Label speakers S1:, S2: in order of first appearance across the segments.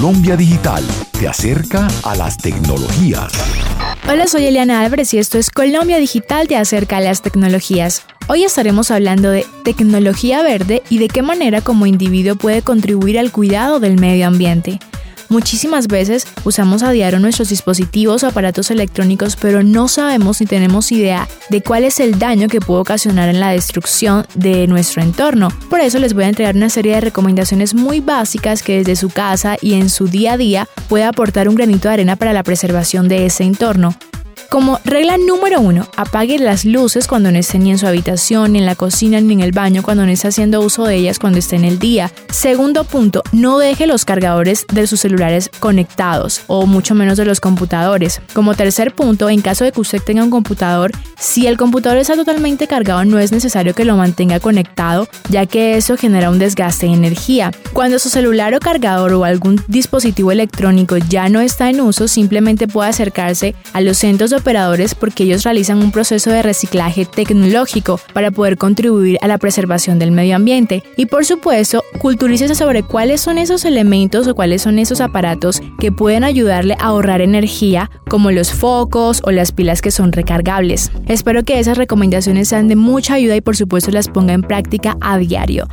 S1: Colombia Digital te acerca a las tecnologías.
S2: Hola, soy Eliana Álvarez y esto es Colombia Digital te acerca a las tecnologías. Hoy estaremos hablando de tecnología verde y de qué manera como individuo puede contribuir al cuidado del medio ambiente. Muchísimas veces usamos a diario nuestros dispositivos o aparatos electrónicos, pero no sabemos ni tenemos idea de cuál es el daño que puede ocasionar en la destrucción de nuestro entorno. Por eso les voy a entregar una serie de recomendaciones muy básicas que desde su casa y en su día a día puede aportar un granito de arena para la preservación de ese entorno. Como regla número uno, apague las luces cuando no esté ni en su habitación, ni en la cocina, ni en el baño, cuando no esté haciendo uso de ellas cuando esté en el día. Segundo punto, no deje los cargadores de sus celulares conectados o mucho menos de los computadores. Como tercer punto, en caso de que usted tenga un computador, si el computador está totalmente cargado no es necesario que lo mantenga conectado, ya que eso genera un desgaste de energía. Cuando su celular o cargador o algún dispositivo electrónico ya no está en uso, simplemente puede acercarse a los centros de operadores porque ellos realizan un proceso de reciclaje tecnológico para poder contribuir a la preservación del medio ambiente. Y por supuesto, culturícese sobre cuáles son esos elementos o cuáles son esos aparatos que pueden ayudarle a ahorrar energía, como los focos o las pilas que son recargables. Espero que esas recomendaciones sean de mucha ayuda y por supuesto las ponga en práctica a diario.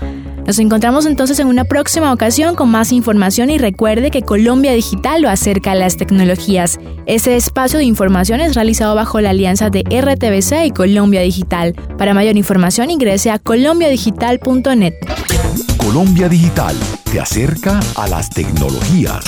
S2: Nos encontramos entonces en una próxima ocasión con más información y recuerde que Colombia Digital lo acerca a las tecnologías. Este espacio de información es realizado bajo la alianza de RTBC y Colombia Digital. Para mayor información ingrese a colombiadigital.net.
S1: Colombia Digital te acerca a las tecnologías.